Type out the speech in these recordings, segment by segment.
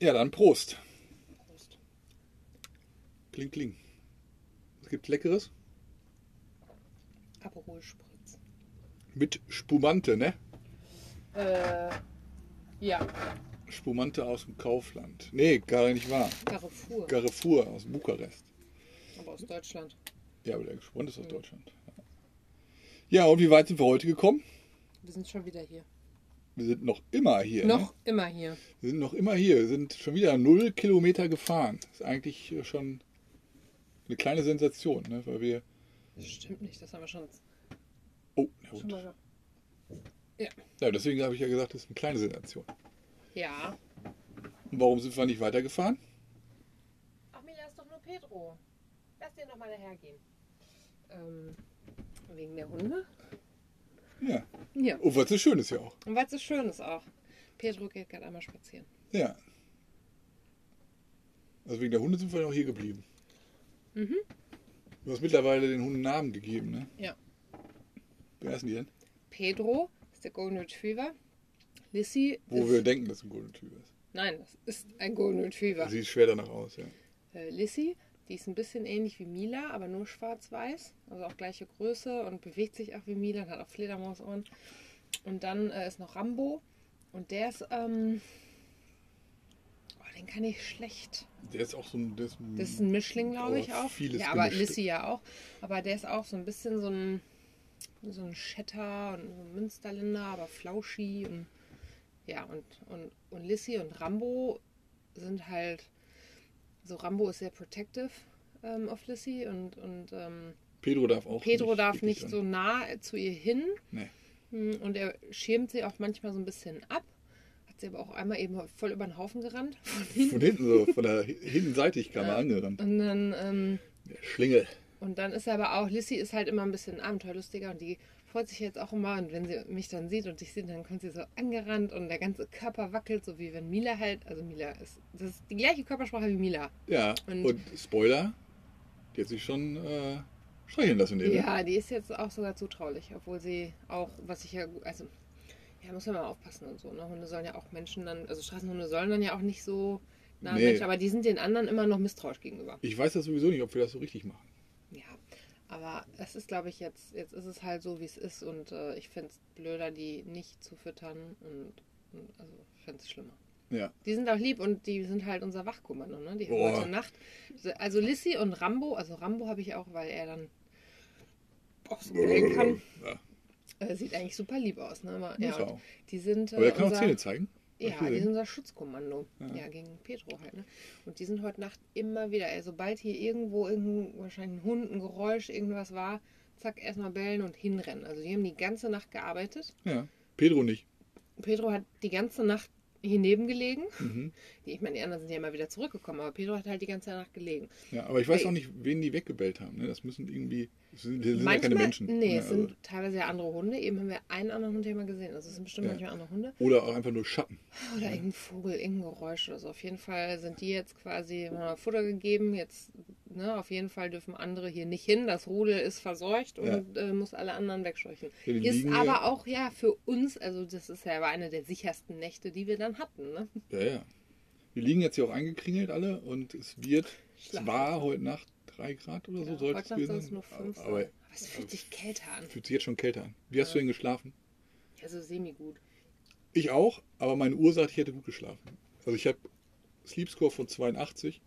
Ja, dann Prost. Prost. Kling, kling. Was gibt's Leckeres? Aperol Spritz. Mit Spumante, ne? Äh, ja, Spumante aus dem Kaufland. Nee, gar nicht wahr. Carrefour. Carrefour aus Bukarest. aber aus Deutschland. Ja, aber der Spumante ist aus Mhm. Deutschland. Ja, und wie weit sind wir heute gekommen? Wir sind schon wieder hier. Wir sind noch immer hier. Noch Ne? immer hier. Wir sind noch immer hier. Wir sind schon wieder null Kilometer gefahren. Das ist eigentlich schon eine kleine Sensation, ne? weil wir. Das stimmt nicht, das haben wir schon. Oh, na schon gut. mal ja. Ja, deswegen habe ich ja gesagt, das ist eine kleine Sensation. ja. Und warum sind wir nicht weitergefahren? Ach, Mila ist doch nur Pedro. Lass den doch mal dahergehen. Ähm, wegen der Hunde? Ja. Ja. Und was so schön ist ja auch. Und weil es so schön ist auch. Pedro geht gerade einmal spazieren. Ja. Also wegen der Hunde sind wir noch hier geblieben. Mhm. Du hast mittlerweile den Hunden Namen gegeben, ne? Ja. Wer ist denn die denn? Pedro ist der Golden Retriever. Lissy Wo wir denken, dass es ein Golden Retriever ist. Nein, das ist ein Golden Retriever. Sieht schwer danach aus, ja. Äh, Lissy, die ist ein bisschen ähnlich wie Mila, aber nur schwarz-weiß. Also auch gleiche Größe und bewegt sich auch wie Mila und hat auch Fledermausohren. Und dann äh, ist noch Rambo. Und der ist, ähm, oh, den kann ich schlecht. Der ist auch so ein. Der ist, Das ist ein Mischling, glaube ich auch. vieles ja, aber gemischt. Lissy ja auch. Aber der ist auch so ein bisschen so ein, so ein Schetter und so ein Münsterländer, aber flauschi. Und, ja, und, und, und Lissy und Rambo sind halt, so Rambo ist sehr protective ähm, auf Lissy und, und ähm, Pedro darf auch. Pedro darf richtig nicht so nah zu ihr hin. Nee. Hm, Und er schirmt sie auch manchmal so ein bisschen ab. Hat sie aber auch einmal eben voll über den Haufen gerannt. Von hinten. Von hinten so, von der Hinnenseitig kam Ja. er angerannt. Und dann, ähm, Der Schlingel. und dann ist er aber auch, Lissy ist halt immer ein bisschen abenteuerlustiger und die freut sich jetzt auch immer. Und wenn sie mich dann sieht und ich sehe, dann kommt sie so angerannt und der ganze Körper wackelt, so wie wenn Mila halt, also Mila ist, das ist die gleiche Körpersprache wie Mila. Ja, Und- und, Spoiler, die hat sich schon äh, streicheln lassen. Ne? Ja, die ist jetzt auch sogar zutraulich, obwohl sie auch, was ich ja, also, ja, muss man mal aufpassen und so. Ne? Hunde sollen ja auch Menschen dann, also Straßenhunde sollen dann ja auch nicht so nah Nee. Menschen, aber die sind den anderen immer noch misstrauisch gegenüber. Ich weiß das sowieso nicht, ob wir das so richtig machen. Aber es ist, glaube ich, jetzt, jetzt ist es halt so, wie es ist und äh, ich finde es blöder, die nicht zu füttern und, und also ich finde es schlimmer. Ja. Die sind auch lieb und die sind halt unser Wachkommando, ne? Die haben Boah. heute Nacht. Also Lissy und Rambo, also Rambo habe ich auch, weil er dann auch so bellen kann. Ja. Äh, sieht eigentlich super lieb aus, ne? Aber, ja, er auch. die sind. Aber der äh, kann auch unser- Zähne zeigen. Ja, die gesehen. sind unser Schutzkommando. Ja. Ja. gegen Pedro halt. Ne? Und die sind heute Nacht immer wieder. Ey, sobald hier irgendwo irgendein, wahrscheinlich ein Hund, ein Geräusch, irgendwas war, zack, erstmal bellen und hinrennen. Also die haben die ganze Nacht gearbeitet. Ja. Pedro nicht. Pedro hat die ganze Nacht hier neben gelegen. Mhm. Die, ich meine, die anderen sind ja immer wieder zurückgekommen, aber Pedro hat halt die ganze Nacht gelegen. Ja, aber ich weiß Ey. auch nicht, wen die weggebellt haben. Ne? Das müssen irgendwie. Das sind, das sind ja manchmal, keine Menschen. nee, Ja, es sind teilweise ja andere Hunde. Eben haben wir einen anderen Hund hier mal gesehen. Also es sind bestimmt Ja. manchmal andere Hunde. also, oder auch einfach nur Schatten. Oder irgendein Vogel, irgendein Geräusch oder so. Auf jeden Fall sind die jetzt quasi Futter gegeben. Jetzt, ne, auf jeden Fall dürfen andere hier nicht hin. Das Rudel ist verseucht und äh, muss alle anderen wegscheuchen. Ja, Ist aber ja- auch ja für uns, also das ist ja aber eine der sichersten Nächte, die wir dann hatten. Ne? Ja, ja. Wir liegen jetzt hier auch eingekringelt alle und es wird, es Schlafen. war heute Nacht 3 Grad oder so, Ja, sollte heute es gewesen nur sein. fünf. Aber Aber es fühlt sich kälter an. fühlt sich jetzt schon kälter an. Wie hast Ja. du denn geschlafen? Also semi-gut. Ich auch, aber meine Uhr sagt, ich hätte gut geschlafen. Also ich habe Sleep Score von 82.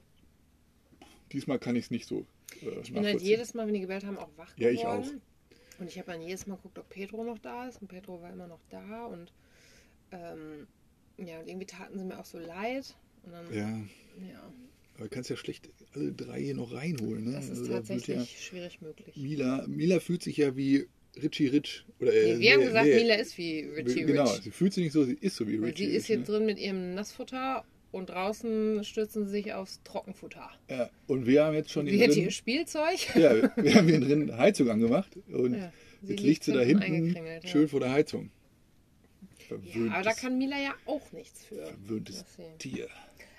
Diesmal kann ich es nicht so äh, Ich bin halt jedes Mal, wenn die gewählt haben, auch wach Ja, geworden. ich auch. Und ich habe dann jedes Mal geguckt, ob Pedro noch da ist. Und Pedro war immer noch da. Und ähm, ja, und irgendwie taten sie mir auch so leid. Dann, Ja, ja aber du kannst ja schlecht alle drei hier noch reinholen. Ne? das ist Also da tatsächlich Ja, schwierig möglich. Mila, Mila fühlt sich ja wie Richie Rich. Oder, äh, Nee, wir haben nee, gesagt, nee, Mila ist wie Richie Genau, Rich. sie fühlt sich nicht so, sie ist so wie Richie sie ist Rich. hier ne? drin mit ihrem Nassfutter und draußen stürzen sie sich aufs Trockenfutter. Ja, und wir haben jetzt schon Wie hier Spielzeug? ja, wir haben hier drin Heizung angemacht und Ja, jetzt liegt sie da hinten eingekringelt, ja. schön vor der Heizung. Ja, Verwöhntes, aber da kann Mila ja auch nichts für. verwöhntes. Tier.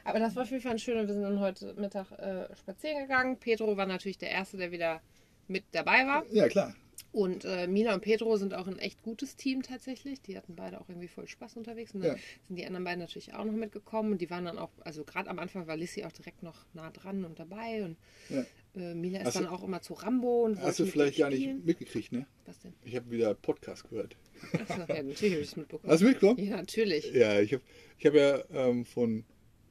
Aber das war auf jeden Fall schön und wir sind dann heute Mittag äh, spazieren gegangen. Pedro war natürlich der Erste, der wieder mit dabei war. Ja, klar. Und äh, Mila und Pedro sind auch ein echt gutes Team tatsächlich. Die hatten beide auch irgendwie voll Spaß unterwegs. Und dann Ja. sind die anderen beiden natürlich auch noch mitgekommen. Und die waren dann auch, also gerade am Anfang war Lissy auch direkt noch nah dran und dabei. Und Ja. äh, Mila ist Hast dann du- auch immer zu Rambo und Hast du vielleicht gar nicht mitgekriegt, ne? Was denn? Ich habe wieder Podcast gehört. Achso, ja, natürlich habe ich es mitbekommen. Hast du mitbekommen? Ja, natürlich. Ja, ich habe ich hab ja ähm, von,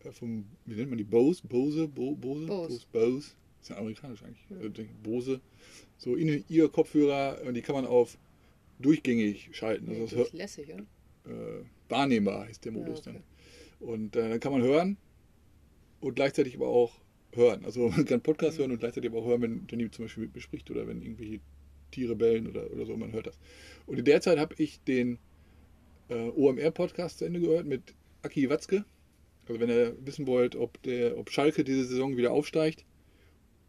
äh, vom, wie nennt man die, Bose, Bose, Bo, Bose, Bose. Bose, ist ja amerikanisch eigentlich, ich, Bose, so in ihr Kopfhörer und die kann man auf durchgängig schalten. Also das ist lässig, oder? äh, wahrnehmbar ist der Ja, Modus okay. dann. Und äh, dann kann man hören und gleichzeitig aber auch hören. Also man kann Podcast hören und gleichzeitig aber auch hören, wenn Danny zum Beispiel mit mir spricht oder wenn irgendwelche Tiere bellen oder, oder so, man hört das. Und in der Zeit habe ich den äh, OMR-Podcast zu Ende gehört mit Aki Watzke. Also wenn ihr wissen wollt, ob, der, ob Schalke diese Saison wieder aufsteigt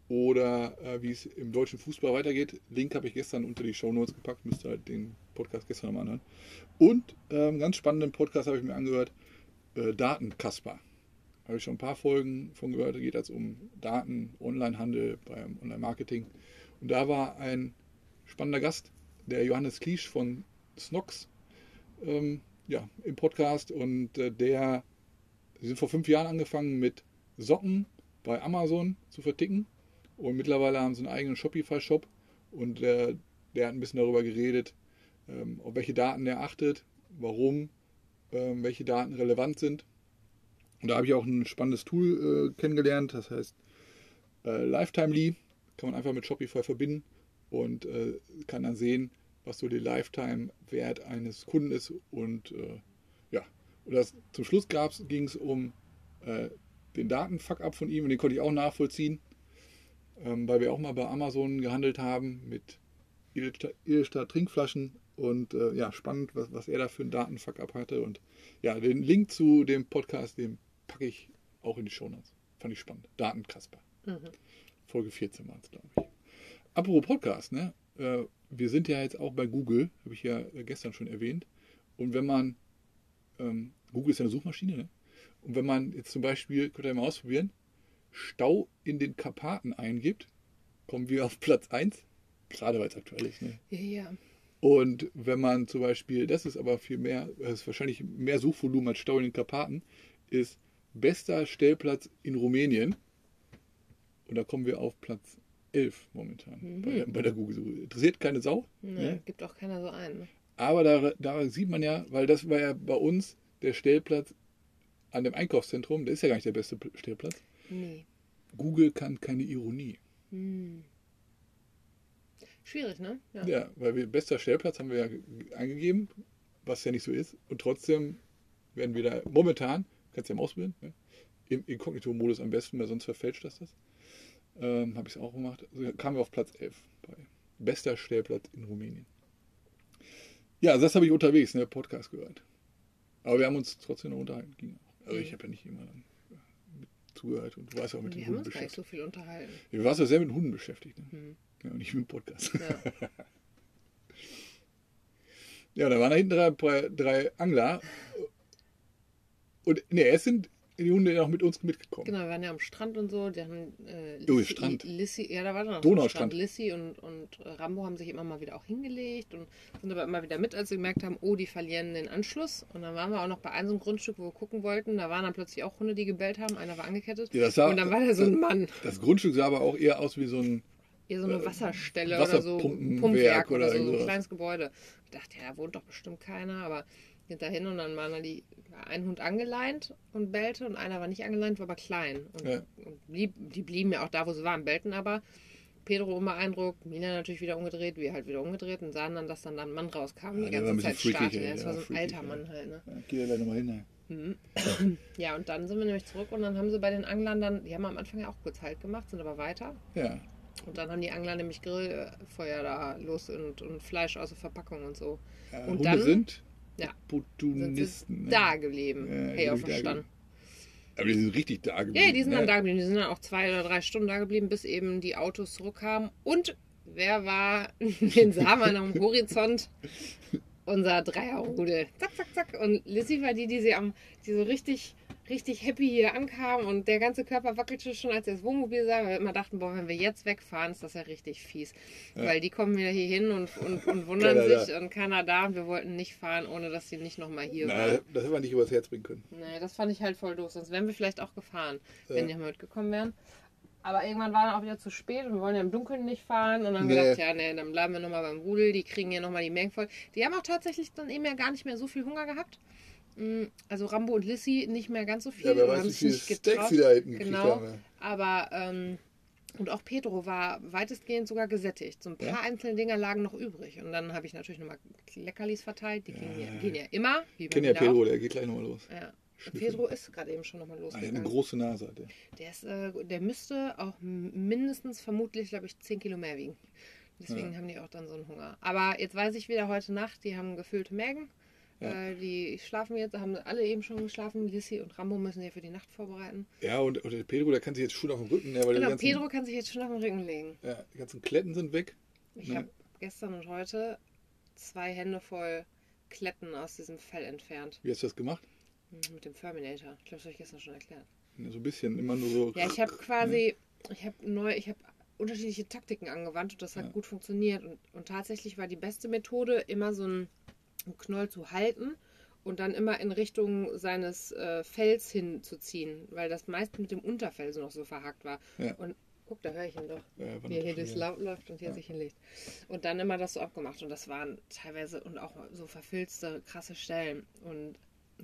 oder äh, wie es im deutschen Fußball weitergeht, Link habe ich gestern unter die Show Notes gepackt, müsst ihr halt den Podcast gestern nochmal anhören. Und ähm, ganz spannenden Podcast habe ich mir angehört, äh, Datenkasper. Habe ich schon ein paar Folgen von gehört, da geht es um Daten, Onlinehandel, beim Online-Marketing. Und da war ein spannender Gast, der Johannes Kliesch von Snox, ähm, ja, im Podcast. Und äh, der, sie sind vor fünf Jahren angefangen mit Socken bei Amazon zu verticken. Und mittlerweile haben sie einen eigenen Shopify-Shop. Und äh, der hat ein bisschen darüber geredet, ähm, auf welche Daten er achtet, warum, ähm, welche Daten relevant sind. Und da habe ich auch ein spannendes Tool äh, kennengelernt, das heißt äh, Lifetime-Lee. Kann man einfach mit Shopify verbinden und äh, kann dann sehen, was so der Lifetime-Wert eines Kunden ist. Und äh, ja, und das, zum Schluss ging es um äh, den Datenfuck-up von ihm und den konnte ich auch nachvollziehen, ähm, weil wir auch mal bei Amazon gehandelt haben mit Edelstahl, Trinkflaschen und äh, ja, spannend, was, was er da für einen Datenfuck-up hatte. Und ja, den Link zu dem Podcast, den packe ich auch in die Shownotes. Fand ich spannend. Datenkasper. Mhm. Folge 14 war es, glaube ich. Apropos Podcast, ne? Äh, wir sind ja jetzt auch bei Google, habe ich ja äh, gestern schon erwähnt. Und wenn man, ähm, Google ist ja eine Suchmaschine, ne? Und wenn man jetzt zum Beispiel, könnt ihr mal ausprobieren, Stau in den Karpaten eingibt, kommen wir auf Platz 1. Gerade weil es aktuell ist, ne? Ja. Und wenn man zum Beispiel, das ist aber viel mehr, das ist wahrscheinlich mehr Suchvolumen als Stau in den Karpaten, ist bester Stellplatz in Rumänien. Und da kommen wir auf Platz 11 momentan Mhm. bei, bei der Google-Suche. Interessiert keine Sau. Nee, Ne? gibt auch keiner so ein. Ne? Aber da, da sieht man ja, weil das war ja bei uns der Stellplatz an dem Einkaufszentrum, der ist ja gar nicht der beste Stellplatz. Nee. Google kann keine Ironie. Hm. Schwierig, ne? Ja. Ja, weil wir bester Stellplatz haben wir ja ge- eingegeben, was ja nicht so ist. Und trotzdem werden wir da momentan, kannst du ja mal ausprobieren, ne? im Inkognito-Modus am besten, weil sonst verfälscht das das. Ähm, Habe ich es auch gemacht. Also kamen wir auf Platz 11 bei bester Stellplatz in Rumänien. Ja, also das habe ich unterwegs, ne, Podcast gehört. Aber wir haben uns trotzdem noch unterhalten. Ging auch. Also ich Mhm. habe ja nicht immer zugehört und du warst ja auch mit Wir den haben Hunden uns gar nicht beschäftigt. so viel unterhalten. Du warst ja sehr mit Hunden beschäftigt. Ne? Hm. Ja, und nicht mit dem Podcast. Ja. Ja, da waren da hinten drei, drei Angler. Und ne, erst sind die Hunde noch mit uns mitgekommen. Genau, wir waren ja am Strand und so. Die haben, äh, Lissy- Strand. Lissy, ja, da war noch Donaustrand. Strand. Lissy und, und Rambo haben sich immer mal wieder auch hingelegt und sind aber immer wieder mit, als sie gemerkt haben, oh, die verlieren den Anschluss. Und dann waren wir auch noch bei einem so einem Grundstück, wo wir gucken wollten. Da waren dann plötzlich auch Hunde, die gebellt haben. Einer war angekettet. Ja, sah- und dann war da so ein Mann. Das Grundstück sah aber auch eher aus wie so ein. Hier so eine Äh, Wasserstelle oder so. Pumpwerk oder oder so, so ein kleines Gebäude. Ich dachte, ja, da wohnt doch bestimmt keiner, aber sind dahin und dann waren da die, ein Hund angeleint und bellte und einer war nicht angeleint, war aber klein. Und, Ja. und blieb, die blieben ja auch da, wo sie waren, bellten aber. Pedro unbeeindruckt, Mina natürlich wieder umgedreht, wir halt wieder umgedreht und sahen dann, dass dann da ein Mann rauskam, Ja, die ganze Zeit starrte. ey, Ja, das war so ein freakig, alter. Mann halt, ne? Ja, geh da nochmal hin. ne? Ja, und dann sind wir nämlich zurück und dann haben sie bei den Anglern dann, die haben am Anfang ja auch kurz Halt gemacht, sind aber weiter. Ja. Und dann haben die Angler nämlich Grillfeuer da los und, und Fleisch aus der Verpackung und so. ja Und Hunde dann- sind Ja. Opportunisten. Sind da geblieben. Ja, hey, auch verstanden. Aber die sind richtig da geblieben. Ja, die sind ne? dann da geblieben. Die sind dann auch zwei oder drei Stunden da geblieben, bis eben die Autos zurückkamen. Und wer war, den sah man am Horizont? unser Dreierrudel. Zack, zack, zack. Und Lissy war die, die sie am, die so richtig, richtig happy hier ankam und der ganze Körper wackelte schon, als sie das Wohnmobil sah, weil wir immer dachten, boah, wenn wir jetzt wegfahren, ist das ja richtig fies. Ja. Weil die kommen wieder hier hin und, und, und wundern Keiner sich und keiner da und wir wollten nicht fahren, ohne dass sie nicht nochmal hier Na, waren. das hätten wir nicht übers Herz bringen können. Nee, das fand ich halt voll doof. Sonst wären wir vielleicht auch gefahren, Ja. wenn die mal mitgekommen wären. Aber irgendwann war dann auch wieder zu spät und wir wollen ja im Dunkeln nicht fahren. Und dann haben wir Nee. gedacht, ja, nee, dann bleiben wir nochmal beim Rudel. Die kriegen ja nochmal die Mägen voll. Die haben auch tatsächlich dann eben ja gar nicht mehr so viel Hunger gehabt. Mm, Also Rambo und Lissy nicht mehr ganz so viel. Ja, wer weiß, haben wie sich viele getraut. sie da hinten Genau. haben. ja. Aber, ähm, und auch Pedro war weitestgehend sogar gesättigt. So ein paar Ja? einzelne Dinger lagen noch übrig. Und dann habe ich natürlich nochmal Leckerlis verteilt. Die Ja. gehen, ja, gehen ja immer. Wie Ich kenne ja. Pedro, der geht gleich nochmal los. Ja. Pedro ist gerade eben schon nochmal Ah, der hat losgegangen. eine große Nase. Hat der. Der, ist, äh, der müsste auch mindestens vermutlich, glaube ich, 10 Kilo mehr wiegen. Deswegen haben die auch dann so einen Hunger. Aber jetzt weiß ich wieder heute Nacht, die haben gefüllte Mägen. Ja. Äh, die schlafen jetzt, haben alle eben schon geschlafen. Lissy und Rambo müssen ja für die Nacht vorbereiten. Ja, und, und der Pedro, der kann sich jetzt schon auf den Rücken, ja, weil die Genau, ganzen, Pedro kann sich jetzt schon auf den Rücken legen. Ja, die ganzen Kletten sind weg. Ich Ne? habe gestern und heute zwei Hände voll Kletten aus diesem Fell entfernt. Wie hast du das gemacht? Mhm, Mit dem Terminator. Ich glaube, das habe ich gestern schon erklärt. Ja, so ein bisschen, immer nur so. Ja, ich habe quasi, ich habe neu, ich habe unterschiedliche Taktiken angewandt und das hat Ja. gut funktioniert. Und, und tatsächlich war die beste Methode, immer so einen, einen Knoll zu halten und dann immer in Richtung seines äh, Fells hinzuziehen, weil das meist mit dem Unterfell so noch so verhakt war. Ja. Und guck, da höre ich ihn doch. Ja, Wie er hier durchs. Laut läuft und hier Ja. sich hinlegt. Und dann immer das so abgemacht. Und das waren teilweise und auch so verfilzte, krasse Stellen. Und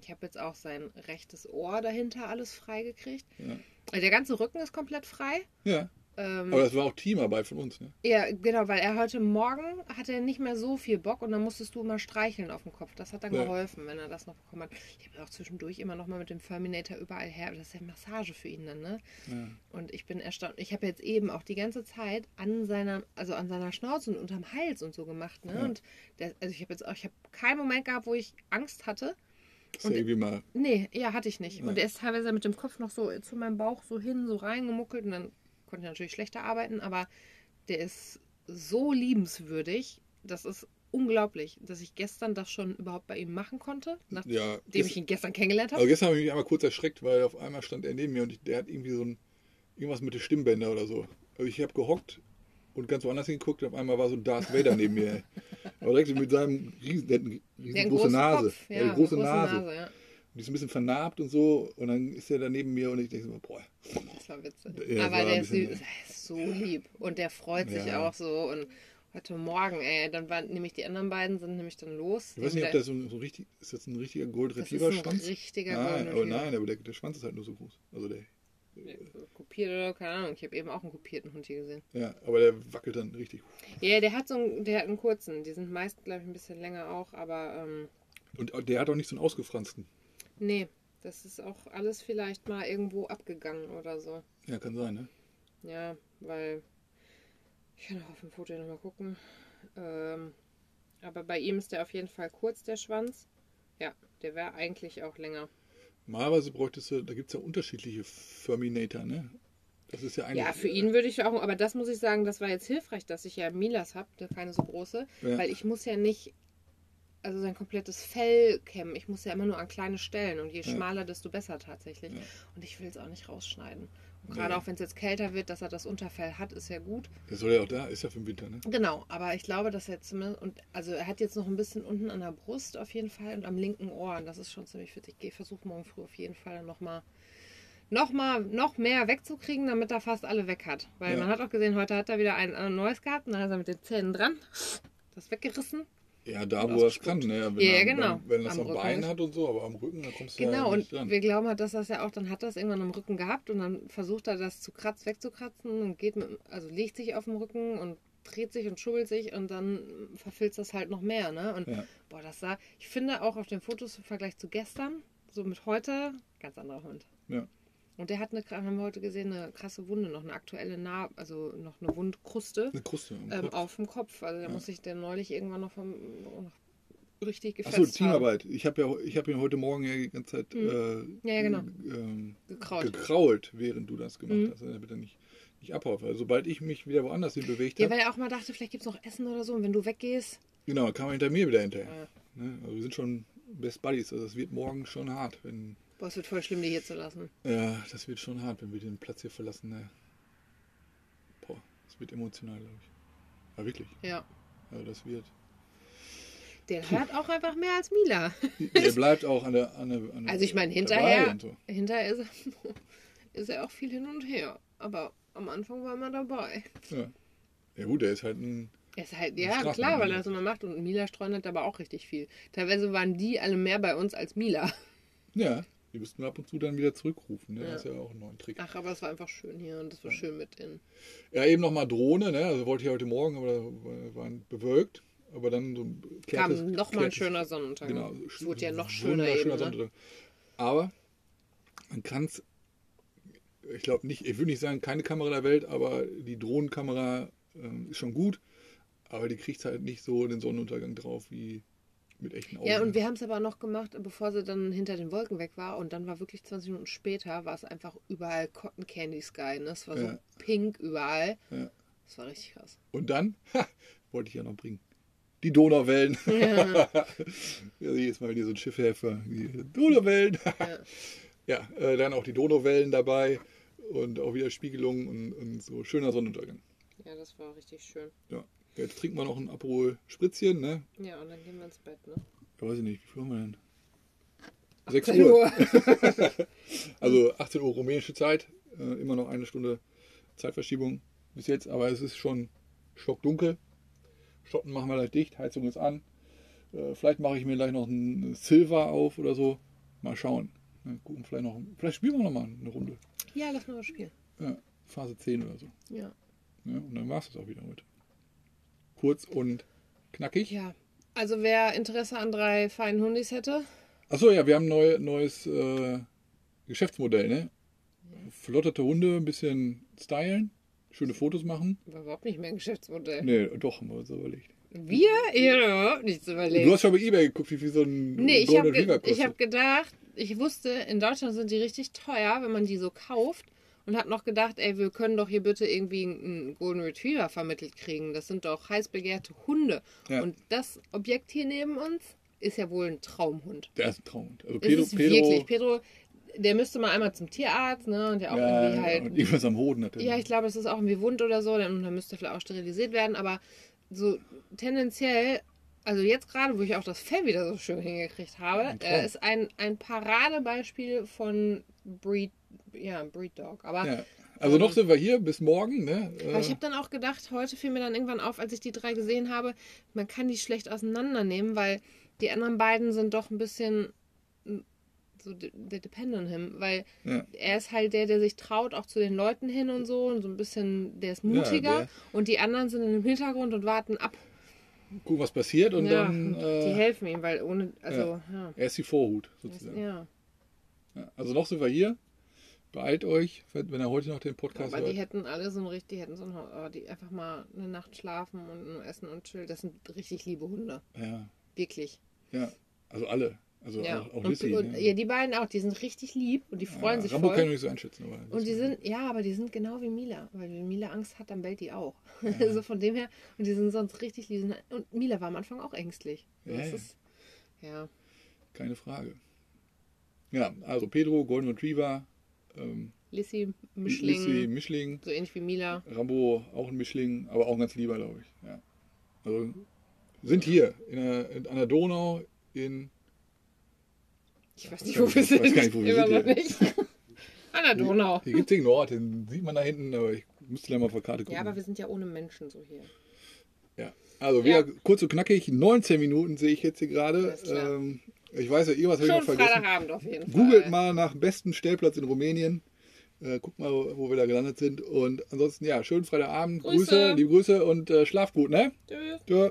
ich habe jetzt auch sein rechtes Ohr dahinter alles freigekriegt. Ja. Also Der ganze Rücken ist komplett frei. ja, Ähm, aber das war auch Teamarbeit von uns, ne? ja, genau, weil er heute Morgen hatte nicht mehr so viel Bock und dann musstest du immer streicheln auf dem Kopf. Das hat dann Ja. geholfen, wenn er das noch bekommen hat. Ich habe auch zwischendurch immer noch mal mit dem Terminator überall her. Das ist ja Massage für ihn dann, ne? Ja. Und ich bin erstaunt. Ich habe jetzt eben auch die ganze Zeit an seiner, also an seiner Schnauze und unterm Hals und so gemacht, ne? Ja. Und der, also ich habe jetzt auch, ich habe keinen Moment gehabt, wo ich Angst hatte. Das Und- irgendwie mal. Nee, ja, hatte ich nicht. Und er ist teilweise mit dem Kopf noch so zu meinem Bauch so hin, so reingemuckelt und dann konnte ich natürlich schlechter arbeiten, aber der ist so liebenswürdig. Das ist unglaublich, dass ich gestern das schon überhaupt bei ihm machen konnte, nachdem Ja, ich ihn gestern kennengelernt aber habe. gestern habe ich mich einmal kurz erschreckt, weil auf einmal stand er neben mir und ich, der hat irgendwie so ein. Irgendwas mit den Stimmbänder oder so. Also ich habe gehockt und ganz woanders hingeguckt und auf einmal war so ein Darth Vader neben mir. Aber direkt mit seinem riesen, der hat eine riesengroße Nase. Kopf, Ja, eine große große Nase. Nase, ja. Und die ist ein bisschen vernarbt und so. Und dann ist er da neben mir und ich denke so, boah, Das war witzig. Ja, Aber war der ist, bisschen- ist so lieb. Und der freut sich Ja. auch so. Und heute Morgen, ey, dann waren nämlich die anderen beiden sind nämlich dann los. ich weiß nicht, ob Der- das so, ein- so richtig, ist das ein richtiger Gold das ist Retriever ein Schwanz? richtiger Nein, aber Retriever. nein, aber der, der Schwanz ist halt nur so groß. Also der, Kopiert oder keine Ahnung. Ich habe eben auch einen kopierten Hund hier gesehen. ja, aber der wackelt dann richtig. Ja, der hat so einen, der hat einen kurzen. Die sind meist, glaube ich, ein bisschen länger auch, aber ähm, Und der hat auch nicht so einen ausgefransten. Nee, das ist auch alles vielleicht mal irgendwo abgegangen oder so. Ja, kann sein, ne? Ja, weil ich kann auch auf dem Foto nochmal gucken. Ähm, aber bei ihm ist der auf jeden Fall kurz, der Schwanz. Ja, der wäre eigentlich auch länger. Normalerweise bräuchtest du, da gibt es ja unterschiedliche Ferminator, ne? Das ist ja eigentlich. Ja, für ihn würde ich auch, aber das muss ich sagen, das war jetzt hilfreich, dass ich ja Milas habe, keine so große, Ja. weil ich muss ja nicht, also sein komplettes Fell kämmen. Ich muss ja immer nur an kleine Stellen und je Ja. schmaler, desto besser tatsächlich. Ja. Und ich will es auch nicht rausschneiden. Und gerade Ja. auch wenn es jetzt kälter wird, dass er das Unterfell hat, ist ja gut. Der soll ja auch da, ist ja für den Winter, ne? Genau, aber ich glaube, dass er zumindest, und also er hat jetzt noch ein bisschen unten an der Brust auf jeden Fall und am linken Ohr. Und das ist schon ziemlich fit. Ich versuche morgen früh auf jeden Fall nochmal noch mal, noch mehr wegzukriegen, damit er fast alle weg hat. Weil man hat auch gesehen, heute hat er wieder ein, ein neues gehabt und dann ist er mit den Zähnen dran. Das weggerissen. Ja, da Und wo er es kann, ne? Wenn Ja, er, genau. Wenn, wenn das Am am Bein hat und so, aber am Rücken, da kommst du Genau, ja nicht und dran. wir glauben halt, dass das ja auch, dann hat er es irgendwann am Rücken gehabt und dann versucht er das zu kratzen, wegzukratzen und geht mit, also legt sich auf dem Rücken und dreht sich und schubbelt sich und dann verfilzt das halt noch mehr, ne? Und Ja. boah, das sah, ich finde auch auf den Fotos im Vergleich zu gestern, so mit heute, ganz anderer Hund. Ja. Und der hat eine, haben wir heute gesehen, eine krasse Wunde, noch eine aktuelle Nah, also noch eine Wundkruste Eine Kruste. ähm, auf dem Kopf. Also da Ja. muss ich der neulich irgendwann noch vom noch richtig gefetzt Achso. Teamarbeit. Ich habe ja, ich hab ihn heute Morgen ja die ganze Zeit Mhm. äh, Ja, ja, genau. ähm, Gekraut. gekrault, während du das gemacht Mhm. hast, damit er nicht, nicht abhaut. Weil sobald ich mich wieder woanders hin bewegt Ja, habe, weil er auch mal dachte, vielleicht gibt es noch Essen oder so und wenn du weggehst. genau, kam er hinter mir wieder hinterher. Ja. Ne? Also wir sind schon Best Buddies. Also es wird morgen schon hart, wenn. Boah, es wird voll schlimm, die hier zu lassen. Ja, das wird schon hart, wenn wir den Platz hier verlassen. Ne? Boah, das wird emotional, glaube ich. Ja, wirklich. Ja. Also das wird. Der hört auch einfach mehr als Mila. Der bleibt auch an der. An der, an Also ich meine, hinterher, So. hinterher ist er, ist er auch viel hin und her. Aber am Anfang war er dabei. Ja. ja, gut, der ist halt ein. Er ist halt, ja, klar, weil er das immer macht. Und Mila streunert aber auch richtig viel. Teilweise waren die alle mehr bei uns als Mila. Ja, die müssten wir ab und zu dann wieder zurückrufen. Ne? Ja. Das ist ja auch ein neuer Trick. Ach, aber es war einfach schön hier und es war schön mit denen. Ja, eben nochmal Drohne, ne? Also wollte ich heute Morgen, aber da waren bewölkt. Aber dann so Kam klärtes- noch mal ein schöner Sonnenuntergang. Genau. Es wurde ja noch schöner eben, ne? Sonnenuntergang. Aber man kann es, ich glaube nicht, ich würde nicht sagen, keine Kamera der Welt, aber die Drohnenkamera ähm, ist schon gut. Aber die kriegt halt nicht so den Sonnenuntergang drauf wie mit echten Augen. Ja, und wir haben es aber noch gemacht, bevor sie dann hinter den Wolken weg war. Und dann war wirklich 20 Minuten später, war es einfach überall Cotton Candy Sky. Ne? Es war so Ja. pink überall. Ja. Das war richtig krass. Und dann, ha, wollte ich ja noch bringen. Die Donauwellen. Ja. Ja, jedes Mal, wenn ihr so ein Schiff helfe, die Donauwellen. Ja. ja, äh, dann auch die Donauwellen dabei und auch wieder Spiegelungen und, und so schöner Sonnenuntergang. ja, das war richtig schön. Ja. Jetzt trinken wir noch ein Aperol Spritzchen, ne? Ja, und dann gehen wir ins Bett, ne? Ja, weiß ich nicht, wie viel haben wir denn? 6 18 Uhr. Also 18 Uhr rumänische Zeit. Äh, immer noch eine Stunde Zeitverschiebung bis jetzt, aber es ist schon stockdunkel. Schotten machen wir gleich dicht, Heizung ist an. Äh, vielleicht mache ich mir gleich noch ein Silver auf oder so. Mal schauen. Ne, gucken, vielleicht, noch, vielleicht spielen wir noch mal eine Runde. Ja, lass mal was spielen. Ja, Phase 10 oder so. Ja. Ja, und dann war es das auch wieder heute. Kurz und knackig. Ja. Also wer Interesse an drei feinen Hundis hätte, Achso, ja, wir haben ein neu, neues äh, Geschäftsmodell, ne? Flotterte Hunde, ein bisschen stylen, schöne Fotos machen. war überhaupt nicht mehr ein Geschäftsmodell. Nee, doch, haben wir uns überlegt. Wir? Ihr habt überhaupt nichts überlegt. Du hast schon bei Ebay geguckt, wie viel so ein Nee, ich Golden habe Retriever ge ich kostet. hab gedacht, ich wusste, in Deutschland sind die richtig teuer, wenn man die so kauft. Und habe noch gedacht, ey, wir können doch hier bitte irgendwie einen Golden Retriever vermittelt kriegen. Das sind doch heiß begehrte Hunde. Ja. Und das Objekt hier neben uns ist ja wohl ein Traumhund. Der ist ein Traum. Also Pedro, ist Pedro wirklich, Pedro, der müsste mal einmal zum Tierarzt, ne? Und der auch ja, irgendwie halt. und irgendwas am Hoden hat er. Ja, ich glaube, es ist auch irgendwie wund oder so, dann, dann müsste vielleicht auch sterilisiert werden, aber so tendenziell, also jetzt gerade, wo ich auch das Fell wieder so schön hingekriegt habe, Ein er ist ein, ein Paradebeispiel von Breed, ja, Breed Dog. Aber, Ja. Also noch sind wir hier bis morgen, ne? aber ich Äh, habe dann auch gedacht, heute fiel mir dann irgendwann auf, als ich die drei gesehen habe, man kann die schlecht auseinandernehmen, weil die anderen beiden sind doch ein bisschen mm, so, they depend on him, weil ja. er ist halt der, der sich traut, auch zu den Leuten hin und so und so ein bisschen, der ist mutiger der- und die anderen sind im Hintergrund und warten ab. Gucken, was passiert und ja, dann. die Äh, helfen ihm, weil ohne, also, ja. er ist die Vorhut, sozusagen. ja. Ja. Also noch sind wir hier. Beeilt euch, wenn ihr heute noch den Podcast Aber die hört. hätten alle so ein richtig, die hätten so ein, oh, die einfach mal eine Nacht schlafen und nur essen und chillen. Das sind richtig liebe Hunde. Ja, Wirklich. ja. Also alle. Also Ja. auch, auch und, Lissy. und, ne? ja, die beiden auch, die sind richtig lieb und die freuen ja, sich Rambo voll. kann ich nicht so einschätzen. Aber Und die sind, ja, aber die sind genau wie Mila. Weil wenn Mila Angst hat, dann bellt die auch. Also von dem her, und die sind sonst richtig lieb. Und Mila war am Anfang auch ängstlich. Ja, das ja. ist, ja. Keine Frage. Ja, also Pedro, Golden Retriever, ähm, Lissy, Mischling, Lissy, Mischling, so ähnlich wie Mila. Rambo auch ein Mischling, aber auch ein ganz lieber, glaube ich. Ja. Also sind hier in der, in, an der Donau in Ich weiß nicht, Ich wo wir weiß gar sind. nicht, wo wir sind nicht. An der Donau. Hier gibt es den Ort, den sieht man da hinten, aber ich müsste da mal auf der Karte gucken. Ja, aber wir sind ja ohne Menschen so hier. Ja. Also Ja. wieder kurz und knackig, 19 Minuten sehe ich jetzt hier gerade. Ähm, ich weiß ja, irgendwas habe ich noch vergessen. Freitagabend auf jeden Fall. Googelt mal nach besten Stellplatz in Rumänien. Äh, guckt mal, wo wir da gelandet sind. Und ansonsten, ja, schönen Freitagabend. Grüße. Grüße liebe Grüße und äh, schlaft gut, ne? Tschüss. Tschö.